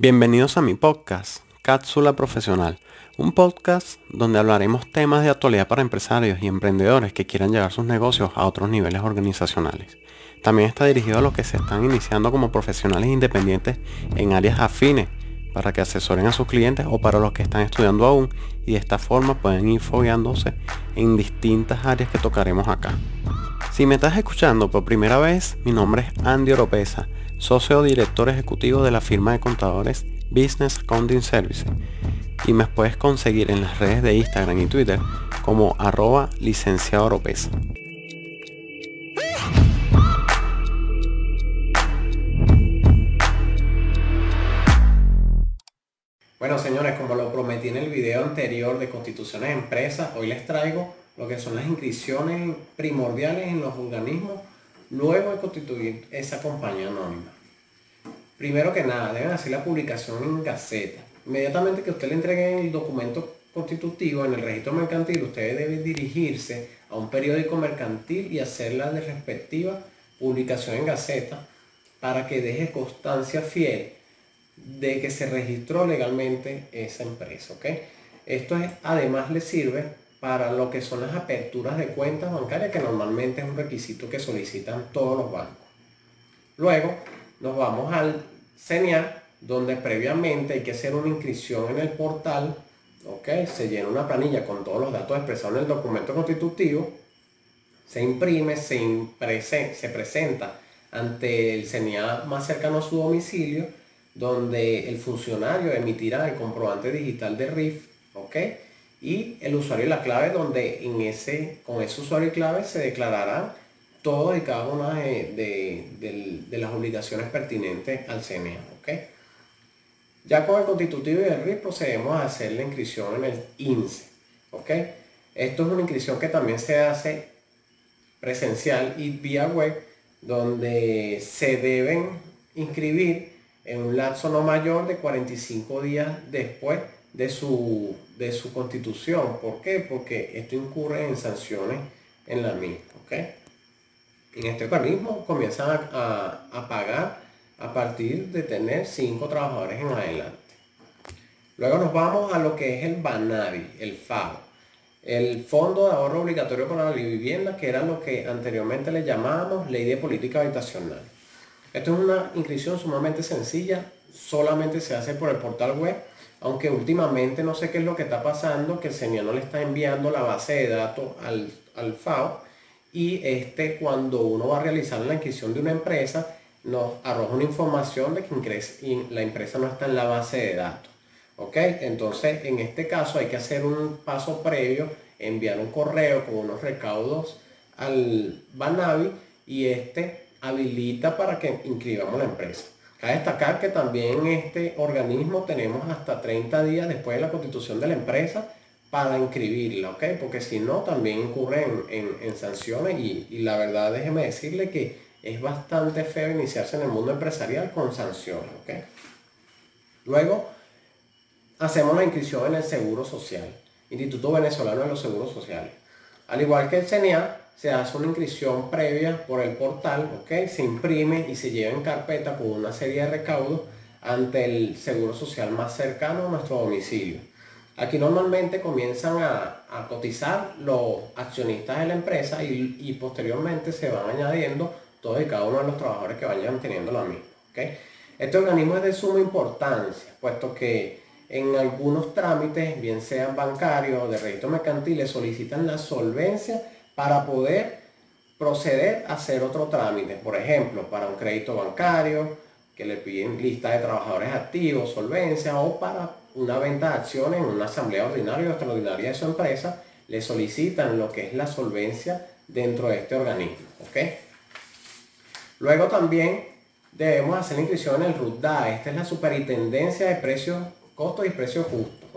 Bienvenidos a mi podcast, Cápsula Profesional, un podcast donde hablaremos temas de actualidad para empresarios y emprendedores que quieran llevar sus negocios a otros niveles organizacionales. También está dirigido a los que se están iniciando como profesionales independientes en áreas afines para que asesoren a sus clientes o para los que están estudiando aún y de esta forma pueden ir fogueándose en distintas áreas que tocaremos acá. Si me estás escuchando por primera vez, mi nombre es Andy Oropesa socio director ejecutivo de la firma de contadores Business Accounting Services y me puedes conseguir en las redes de Instagram y Twitter como arroba licenciado Oropesa. Bueno señores, como lo prometí en el video anterior de constituciones de empresas, hoy les traigo lo que son las inscripciones primordiales en los organismos luego de constituir esa compañía anónima. Primero que nada, deben hacer la publicación en Gaceta. Inmediatamente que usted le entregue el documento constitutivo en el registro mercantil, usted debe dirigirse a un periódico mercantil y hacer la de respectiva publicación en Gaceta para que deje constancia fiel de que se registró legalmente esa empresa. Esto es, además le sirve para lo que son las aperturas de cuentas bancarias, que normalmente es un requisito que solicitan todos los bancos. Luego nos vamos al CENIA, donde previamente hay que hacer una inscripción en el portal, ¿ok? Se llena una planilla con todos los datos expresados en el documento constitutivo, se imprime, se, se presenta ante el CENIA más cercano a su domicilio, donde el funcionario emitirá el comprobante digital de RIF, ¿ok? Y el usuario y la clave donde en ese, con ese usuario y clave se declararán todas y cada una de, las obligaciones pertinentes al CNA. Ya con el constitutivo y el RIF procedemos a hacer la inscripción en el INSE. Esto es una inscripción que también se hace presencial y vía web donde se deben inscribir en un lapso no mayor de 45 días después de su, de su constitución. ¿Por qué? Porque esto incurre en sanciones en la misma. ¿okay? En este organismo comienzan a, pagar a partir de tener cinco trabajadores en adelante. Luego nos vamos a lo que es el BANAVI, el FAO, el Fondo de Ahorro Obligatorio para la Vivienda, que era lo que anteriormente le llamábamos Ley de Política Habitacional. Esto es una inscripción sumamente sencilla, solamente se hace por el portal web aunque últimamente no sé qué es lo que está pasando, que el CENIA no le está enviando la base de datos al, FAO y este cuando uno va a realizar la inscripción de una empresa nos arroja una información de que la empresa no está en la base de datos. ¿Ok? Entonces en este caso hay que hacer un paso previo, enviar un correo con unos recaudos al Banavi y este habilita para que inscribamos la empresa. Cabe destacar que también en este organismo tenemos hasta 30 días después de la constitución de la empresa para inscribirla, ¿ok? Porque si no, también incurre en, sanciones y, la verdad déjeme decirle que es bastante feo iniciarse en el mundo empresarial con sanciones, ¿ok? Luego, hacemos la inscripción en el Seguro Social, Instituto Venezolano de los Seguros Sociales. Al igual que el CNA, se hace una inscripción previa por el portal, ¿ok? Se imprime y se lleva en carpeta con una serie de recaudos ante el seguro social más cercano a nuestro domicilio. Aquí normalmente comienzan a, cotizar los accionistas de la empresa y, posteriormente se van añadiendo todos y cada uno de los trabajadores que vayan teniendo la misma. ¿okay? Este organismo es de suma importancia, puesto que en algunos trámites, bien sean bancarios o de registro mercantiles, solicitan la solvencia para poder proceder a hacer otro trámite. Por ejemplo, para un crédito bancario, que le piden lista de trabajadores activos, solvencia, o para una venta de acciones en una asamblea ordinaria o extraordinaria de su empresa, le solicitan lo que es la solvencia dentro de este organismo. Luego también debemos hacer la inscripción en el RUDA. Esta es la Superintendencia de Precios, Costos y Precios Justos.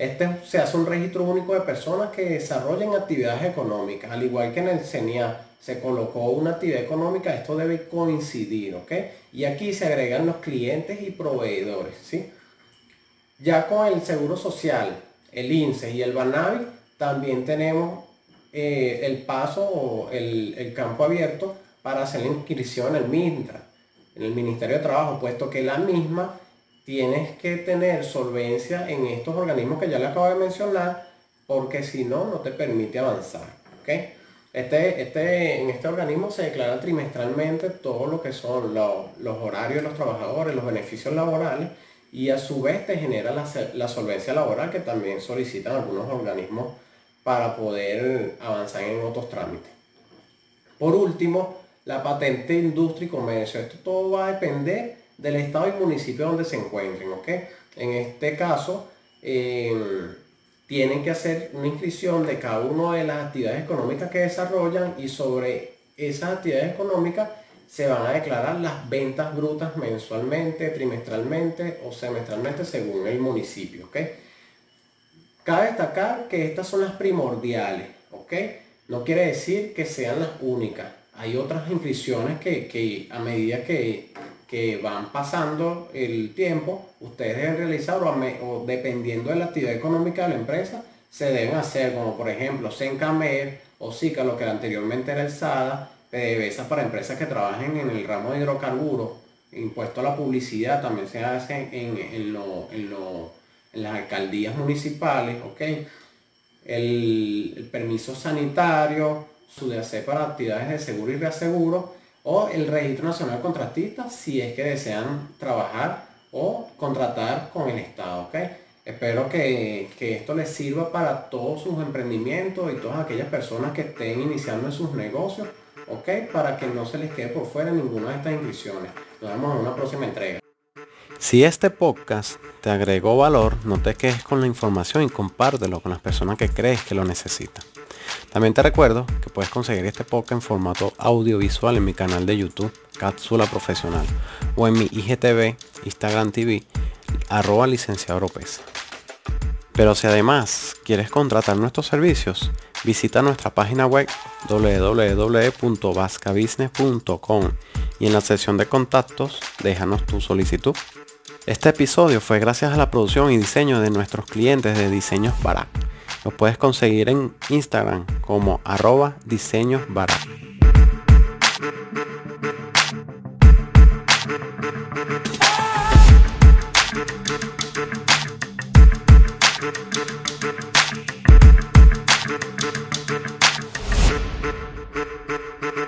Este se hace un registro único de personas que desarrollen actividades económicas. Al igual que en el CENIA se colocó una actividad económica, esto debe coincidir, ¿ok? Y aquí se agregan los clientes y proveedores, ¿sí? Ya con el Seguro Social, el INSE y el BANAVI, también tenemos eh, el paso o el, el, campo abierto para hacer la inscripción en el MINTRA, en el Ministerio de Trabajo, puesto que la misma tienes que tener solvencia en estos organismos que ya le acabo de mencionar, porque si no, no te permite avanzar. ¿okay? Este, este, en este organismo se declara trimestralmente todo lo que son los, horarios de los trabajadores, los beneficios laborales y a su vez te genera la, la solvencia laboral que también solicitan algunos organismos para poder avanzar en otros trámites. Por último, la patente industria y comercio. Esto todo va a depender del estado y municipio donde se encuentren, ¿ok? En este caso, eh, tienen que hacer una inscripción de cada una de las actividades económicas que desarrollan y sobre esas actividades económicas se van a declarar las ventas brutas mensualmente, trimestralmente o semestralmente según el municipio. Cabe destacar que estas son las primordiales, ¿ok? No quiere decir que sean las únicas. Hay otras inscripciones que, a medida que, van pasando el tiempo, ustedes deben realizar o, dependiendo de la actividad económica de la empresa, se deben hacer, como por ejemplo Sencamer o SICA, lo que anteriormente era el SADA, PDVSA para empresas que trabajen en el ramo de hidrocarburos, impuesto a la publicidad también se hace en, en, las alcaldías municipales, ¿ok? el, permiso sanitario, su DAC para actividades de seguro y reaseguro o el registro nacional contratista si es que desean trabajar o contratar con el Estado. ¿okay? Espero que, esto les sirva para todos sus emprendimientos y todas aquellas personas que estén iniciando en sus negocios, ¿ok? para que no se les quede por fuera ninguna de estas inscripciones. Nos vemos en una próxima entrega. Si este podcast te agregó valor, no te quejes con la información y compártelo con las personas que crees que lo necesitan. También te recuerdo que puedes conseguir este podcast en formato audiovisual en mi canal de YouTube, Cápsula Profesional, o en mi IGTV, Instagram TV, arroba licenciado Pero si además quieres contratar nuestros servicios, visita nuestra página web www.vascabusiness.com y en la sección de contactos déjanos tu solicitud. Este episodio fue gracias a la producción y diseño de nuestros clientes de Diseños Barak. Lo puedes conseguir en Instagram como arroba diseños barak.